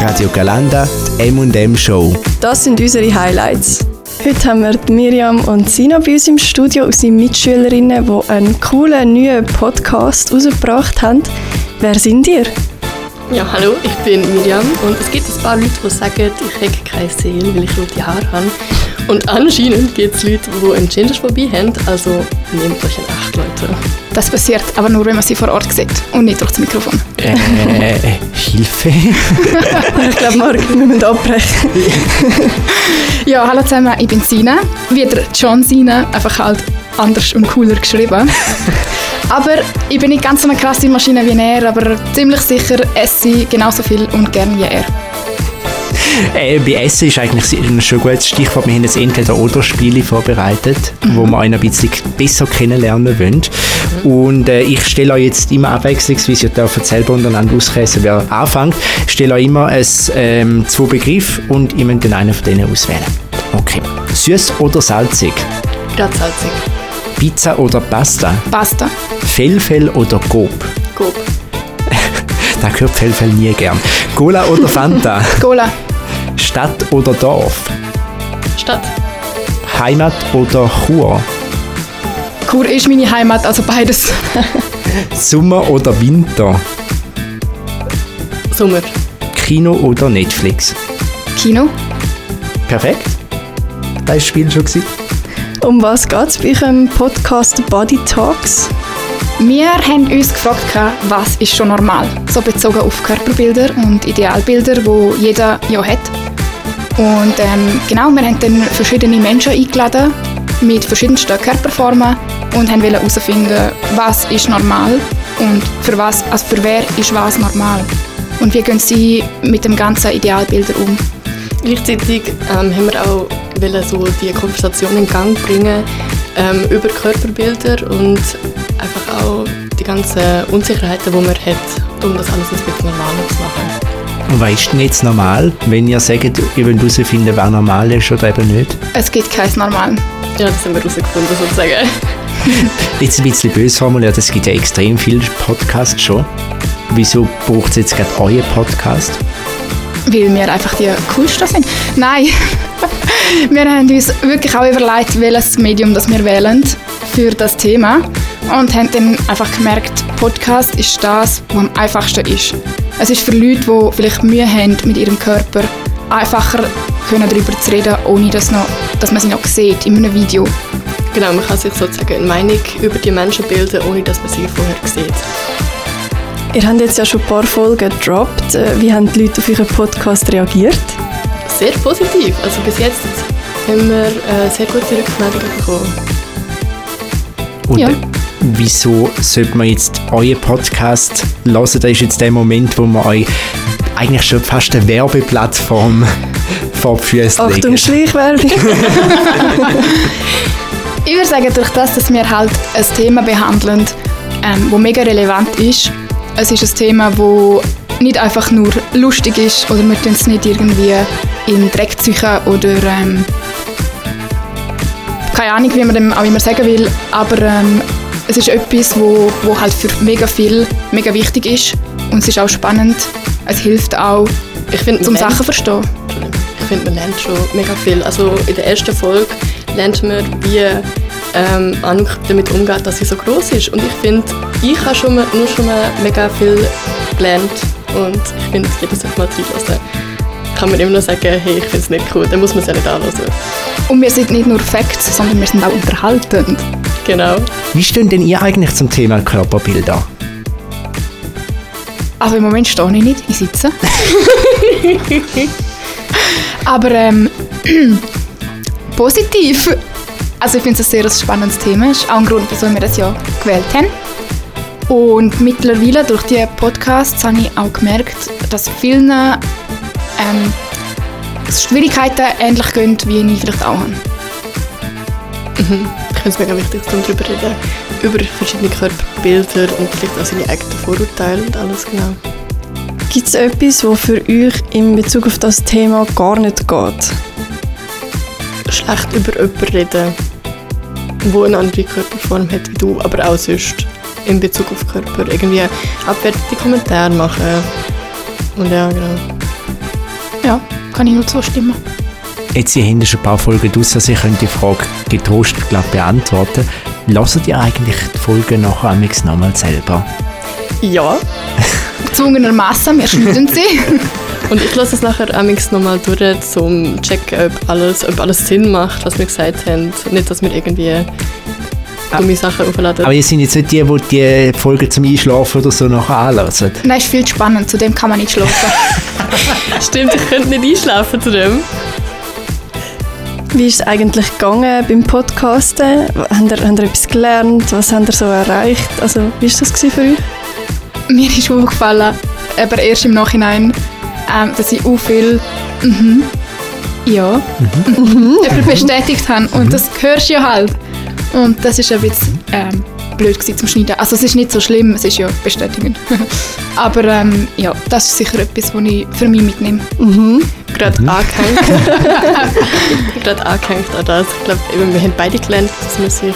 Radio Galanda, M&M Show. Das sind unsere Highlights. Heute haben wir Miriam und Sina bei uns im Studio, unsere Mitschülerinnen, die einen coolen neuen Podcast rausgebracht haben. Wer sind ihr? Ja, hallo, ich bin Miriam und es gibt ein paar Leute, die sagen, ich habe keine Seele, weil ich rote Haare habe. Und anscheinend gibt es Leute, die eine Genderphobie haben, also nehmt euch in Acht, Leute. Das passiert aber nur, wenn man sie vor Ort sieht und nicht durch das Mikrofon. Äh, Hilfe? ich glaube, wir müssen abbrechen. ja, hallo zusammen, ich bin Sina. Wieder John Sina, einfach halt anders und cooler geschrieben. aber ich bin nicht ganz so eine krasse Maschine wie er, aber ziemlich sicher esse ich genauso viel und gern wie er. Äh, bei Essen ist eigentlich schon ein gutes Stichwort. Wir haben jetzt Entweder-Oder-Spiele vorbereitet, mhm. wo wir einen ein bisschen besser kennenlernen wollen. Mhm. Und äh, ich stelle euch jetzt immer abwechslungsweise, ihr dürft selber untereinander auskäsen, wer anfängt. Stelle euch immer ein, ähm, zwei Begriffe und ihr müsst den einen von denen auswählen. Okay. Süß oder salzig? Gerade salzig. Pizza oder Pasta? Pasta. Fellfell oder Gob? Gob. da gehört Fellfell nie gern. Cola oder Fanta? Cola. Stadt oder Dorf? Stadt. Heimat oder Chur? Chur ist meine Heimat, also beides. Sommer oder Winter? Sommer. Kino oder Netflix? Kino. Perfekt. Das war das Spiel schon. Gewesen. Um was geht es bei eurem Podcast Body Talks? Wir haben uns gefragt, was ist schon normal, so bezogen auf Körperbilder und Idealbilder, die jeder ja hat. Und ähm, genau, wir haben dann verschiedene Menschen eingeladen mit verschiedensten Körperformen und haben herausfinden, was ist normal und für was, also für wer ist was normal und wie gehen sie mit dem ganzen Idealbilder um. Gleichzeitig ähm, haben wir auch so die Konversation in Gang bringen ähm, über Körperbilder und einfach auch die ganzen Unsicherheiten, die man hat, um das alles ein bisschen normaler zu machen. Und was ist denn jetzt normal, wenn ihr sagt, ihr wollt herausfinden, wer normal ist oder eben nicht? Es gibt kein Normal. Ja, das haben wir herausgefunden sozusagen. jetzt ein bisschen böse formuliert, es gibt ja extrem viele Podcasts schon. Wieso braucht es jetzt gerade euren Podcast? Weil wir einfach die coolsten sind. Nein, wir haben uns wirklich auch überlegt, welches Medium das wir wählen für das Thema und haben dann einfach gemerkt, Podcast ist das, was am einfachsten ist. Es ist für Leute, die vielleicht Mühe haben mit ihrem Körper, einfacher können darüber zu reden, ohne dass, noch, dass man sie noch sieht in einem Video. Genau, man kann sich sozusagen eine Meinung über die Menschen bilden, ohne dass man sie vorher sieht. Ihr habt jetzt ja schon ein paar Folgen gedroppt. Äh, wie haben die Leute auf euren Podcast reagiert? Sehr positiv. Also bis jetzt haben wir äh, sehr gute Rückmeldungen bekommen. Und ja. Wieso sollte man jetzt euren Podcast hören? Das ist jetzt der Moment, wo man euch eigentlich schon fast eine Werbeplattform vor die Füße legt. Achtung, Schleichwerbung! ich würde sagen, durch das, dass wir halt ein Thema behandeln, ähm, wo mega relevant ist. Es ist ein Thema, wo nicht einfach nur lustig ist oder wir tun es nicht irgendwie in Dreck ziehen oder ähm, keine Ahnung, wie man dem auch immer sagen will, aber ähm, es ist etwas, wo, wo halt für mega viel mega wichtig ist und es ist auch spannend. Es hilft auch, ich find, zum Sachen verstehen. Ich finde, man lernt schon mega viel. Also in der ersten Folge lernt man, wie ähm, Anouk damit umgeht, dass sie so groß ist. Und ich finde, ich habe schon mal, nur schon mal mega viel gelernt und ich finde, jedes Mal reinlassen kann man immer noch sagen, hey, ich finde es nicht cool, dann muss man es ja nicht anhören. Und wir sind nicht nur Facts, sondern wir sind auch unterhaltend. Genau. Wie stehen denn ihr eigentlich zum Thema Körperbilder? Also im Moment stehe ich nicht, ich sitze. Aber ähm, positiv. Also ich finde es ein sehr spannendes Thema. Ist auch ein Grund, wieso wir das ja gewählt haben. Und mittlerweile durch die Podcasts habe ich auch gemerkt, dass vielen ähm, Schwierigkeiten ähnlich gehen, wie ich vielleicht auch habe. Mhm. Ich finde es mega wichtig, um darüber zu reden, über verschiedene Körperbilder und vielleicht auch seine eigenen Vorurteile und alles genau. Gibt es etwas, was für euch in Bezug auf das Thema gar nicht geht? Schlecht über jemanden reden, der eine andere Körperform hat wie du, aber auch sonst in Bezug auf Körper. Irgendwie abwertende Kommentare machen. Und ja, genau. Ja, kann ich nur zustimmen. Jetzt sind schon ein paar Folgen draus, also ich könnte die Frage getrost glaub, beantworten. Lasst ihr eigentlich die Folgen nachher nochmal selber? Ja. Gezwungenermaßen, wir schneiden sie. Und ich lasse es nachher amix nochmal durch, um zu checken, ob alles, ob alles Sinn macht, was wir gesagt haben. Nicht, dass wir irgendwie dumme Sachen aufladen. Aber ihr seid jetzt nicht die, die die Folgen zum Einschlafen oder so nachher anlassen. Nein, ist viel zu spannend, zu dem kann man nicht schlafen. Stimmt, ich könnte nicht einschlafen zu dem. Wie ist es eigentlich gegangen beim Podcasten? Habt ihr, habt ihr etwas gelernt? Was habt ihr so erreicht? Also, wie war das für euch? Mir ist aufgefallen, aber erst im Nachhinein, ähm, dass ich auch viel mhm, ja, mhm. bestätigt habe. Und das hörst du ja halt. Und das ist ein bisschen ähm, blöd zum Schneiden. Also es ist nicht so schlimm, es ist ja bestätigend. Aber ähm, ja, das ist sicher etwas, was ich für mich mitnehme. Mhm. Gerade mhm. angehängt. Gerade angehängt an das. Ich glaube, wir haben beide gelernt, dass man sich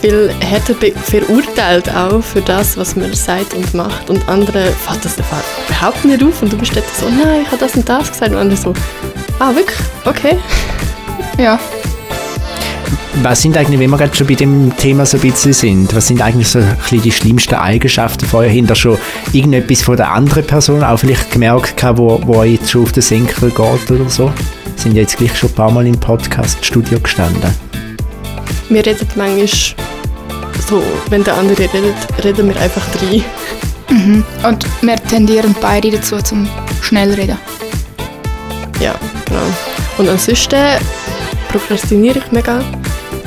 viel härter verurteilt auch für das, was man sagt und macht. Und andere fällt das überhaupt nicht auf und du bist dort so, nein, ich habe das und das gesagt. Und andere so, ah, wirklich? Okay. Ja. Was sind eigentlich, wenn wir gerade schon bei dem Thema so ein bisschen sind, was sind eigentlich so ein bisschen die schlimmsten Eigenschaften vorher hinter schon irgendetwas von der anderen Person auch vielleicht gemerkt wo, wo jetzt schon auf den Senkel geht oder so? Sind ja jetzt gleich schon ein paar Mal im Podcast-Studio gestanden. Wir reden manchmal so, wenn der andere redet, reden wir einfach drei. Mhm. Und wir tendieren beide dazu zum Schnellreden. Ja, genau. Und ansonsten prokrastiniere ich mega.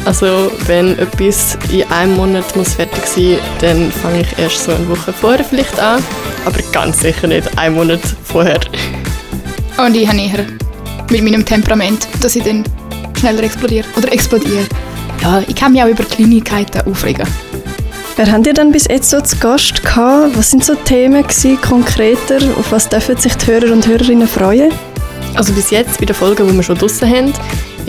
Also wenn etwas in einem Monat muss fertig sein muss, dann fange ich erst so eine Woche vorher vielleicht an, aber ganz sicher nicht einen Monat vorher. Und ich habe eher mit meinem Temperament, dass ich dann schneller explodiere oder explodiere. Ja, ich kann mich auch über Kleinigkeiten aufregen. Wer habt ihr denn bis jetzt so zu Gast gehabt? Was sind so Themen gewesen, konkreter? Auf was dürfen sich die Hörer und Hörerinnen freuen? Also bis jetzt, bei der Folge, die wir schon draussen haben,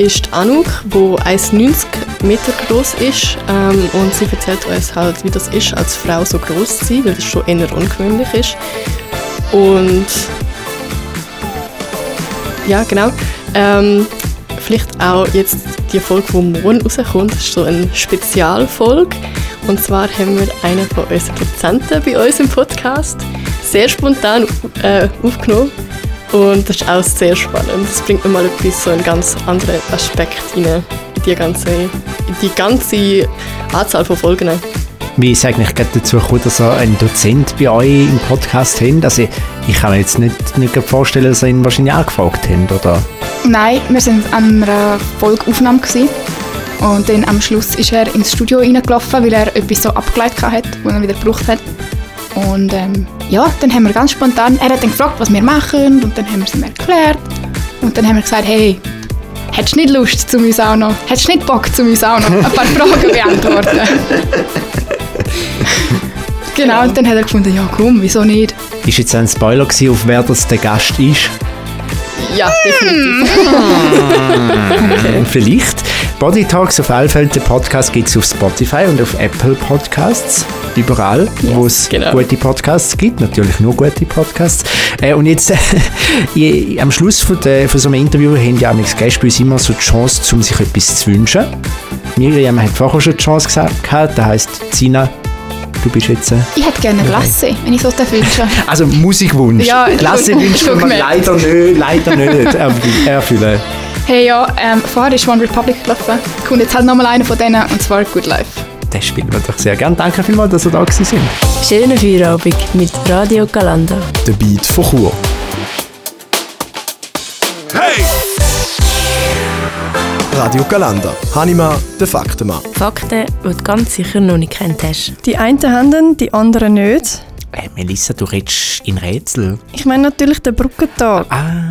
ist Anouk, die 1,90 Meter groß ist ähm, und sie erzählt uns halt, wie das ist, als Frau so groß zu sein, weil das schon eher ungewöhnlich ist. Und ja, genau. Ähm, vielleicht auch jetzt die Folge, die morgen rauskommt, ist so eine Spezialfolge. Und zwar haben wir einen von unseren Dozenten bei uns im Podcast sehr spontan äh, aufgenommen. Und das ist auch sehr spannend. Das bringt mir mal etwas, so einen ganz anderen Aspekt rein, in die ganze, in die ganze Anzahl von Folgen. Wie ist eigentlich gerade dazu gekommen, dass ihr einen Dozent bei euch im Podcast habt? Also ich kann mir jetzt nicht, nicht vorstellen, dass ihr ihn wahrscheinlich angefragt habt, oder? Nein, wir waren an einer Folgeaufnahme und dann am Schluss ist er ins Studio reingelaufen, weil er etwas so abgeleitet hat, was er wieder gebraucht hat. Und ähm, ja, dann haben wir ganz spontan, er hat dann gefragt, was wir machen und dann haben wir es ihm erklärt. Und dann haben wir gesagt, hey, hättest du nicht Lust, zu uns auch noch, hättest du nicht Bock, zu uns auch noch ein paar Fragen beantworten? genau, und dann hat er gefunden, ja komm, wieso nicht? Ist jetzt ein Spoiler gewesen, auf wer das der Gast ist? Ja, definitiv. okay. Vielleicht. Body Talks auf Allfeld, der Podcast gibt es auf Spotify und auf Apple Podcasts. Überall, yes, wo es genau. gute Podcasts gibt. Natürlich nur gute Podcasts. Äh, und jetzt, äh, am Schluss von, der, von so einem Interview haben ja auch Gäste bei uns immer so die Chance, um sich etwas zu wünschen. Miriam hat vorher schon die Chance gesagt, das heisst, Zina, Du bist jetzt... Äh, ich hätte gerne Glasse, wenn ich so wünschen Also Musikwunsch. Ja, Glasse wünscht man leider nicht, leider nicht erfüllen. Hey ja, ähm, vorher ist One Republic gelaufen. Kommt jetzt halt nochmal einer von denen, und zwar Good Life. Das spielen wir doch sehr gerne. Danke vielmals, dass ihr da gewesen sind. Schönen Feierabend mit Radio Galanda. Der Beat von Chur. Hey! Radio Galanda. Hanima, der Faktenmann. Fakten, die du ganz sicher noch nicht kennt hast. Die einen haben, die anderen nicht. Hey, Melissa, du redest in Rätsel. Ich meine natürlich den Brückentag. Ah.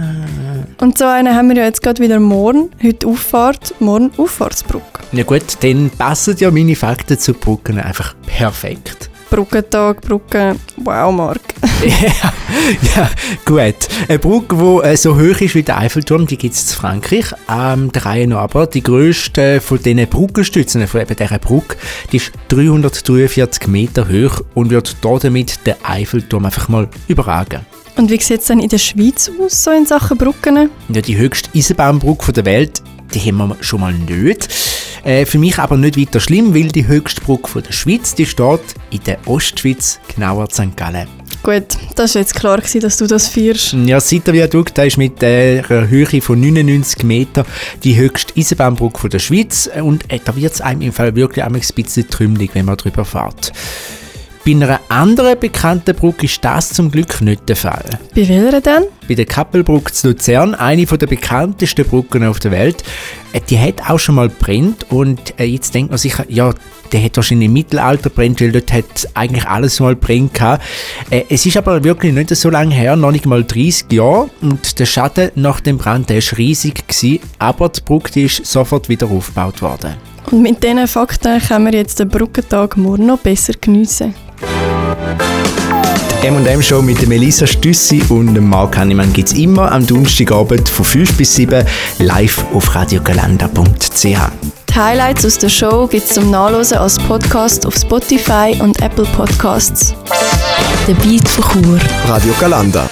Und so einen haben wir ja jetzt gerade wieder morgen. Heute Auffahrt, morgen Auffahrtsbrücke. Ja gut, dann passen ja meine Fakten zu Brücken einfach perfekt. Brückentag, Brücke, wow, Mark. ja, ja, gut. Eine Brücke, die äh, so hoch ist wie der Eiffelturm, die gibt es in Frankreich. Ähm, der Reihe noch aber. Die grösste von diesen Brückenstützen, von eben dieser Brücke, die ist 343 Meter hoch und wird damit den Eiffelturm einfach mal überragen. Und wie sieht es dann in der Schweiz aus, so in Sachen Brücken? Ja, die höchste Eisenbahnbrücke der Welt, die haben wir schon mal nicht. Äh, für mich aber nicht weiter schlimm, weil die höchste Brücke der Schweiz, die steht in der Ostschweiz, genauer St. Gallen. Gut, das war jetzt klar, gewesen, dass du das feierst. Ja, das Sitterviadukt ist mit einer Höhe von 99 Metern die höchste Eisenbahnbrücke der Schweiz und äh, da wird es einem im Fall wirklich ein bisschen trümmelig, wenn man drüber fährt. Bei einer anderen bekannten Brücke ist das zum Glück nicht der Fall. Bei welcher denn? Bei der Kappelbrücke zu Luzern, eine der bekanntesten Brücken auf der Welt, äh, die hat auch schon mal brennt und äh, jetzt denkt man sich, ja, der hat wahrscheinlich im Mittelalter brennt, weil dort hat eigentlich alles mal brennt gehabt. Äh, es ist aber wirklich nicht so lange her, noch nicht mal 30 Jahre und der Schaden nach dem Brand, der ist riesig gewesen, aber die Brücke die ist sofort wieder aufgebaut worden. Und mit diesen Fakten können wir jetzt den Brückentag morgen noch besser geniessen. M&M Show mit der Melissa Stüssi und dem Marc Hannemann gibt es immer am Donnerstagabend von 5 bis 7 live auf radiogalanda.ch. Die Highlights aus der Show gibt es zum Nachlesen als Podcast auf Spotify und Apple Podcasts. Der Beat von Chur. Radio Galanda.